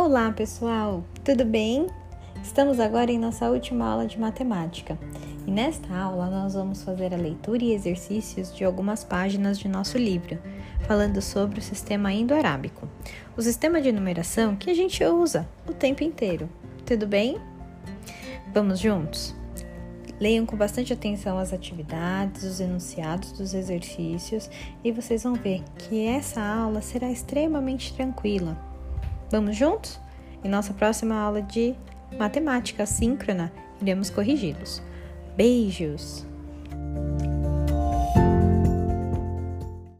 Olá, pessoal! Tudo bem? Estamos agora em nossa última aula de matemática. E nesta aula nós vamos fazer a leitura e exercícios de algumas páginas de nosso livro, falando sobre o sistema indo-arábico, o sistema de numeração que a gente usa o tempo inteiro. Tudo bem? Vamos juntos? Leiam com bastante atenção as atividades, os enunciados dos exercícios e vocês vão ver que essa aula será extremamente tranquila Vamos juntos? Em nossa próxima aula de matemática síncrona, iremos corrigi-los. Beijos!